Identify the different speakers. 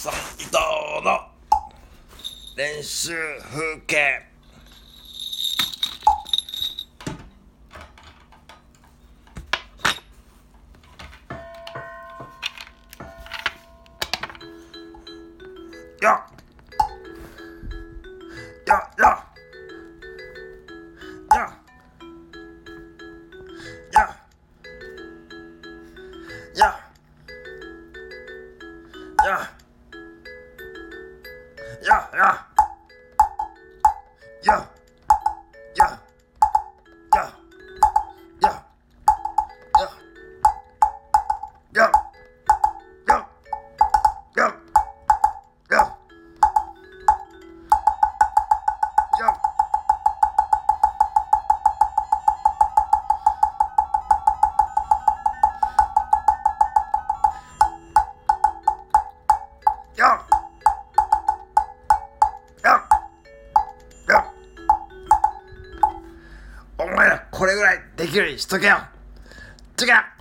Speaker 1: さ伊藤の練習風景。よっ。よっ。やや。やや。前らこれぐらいできるようにしとけよ。違う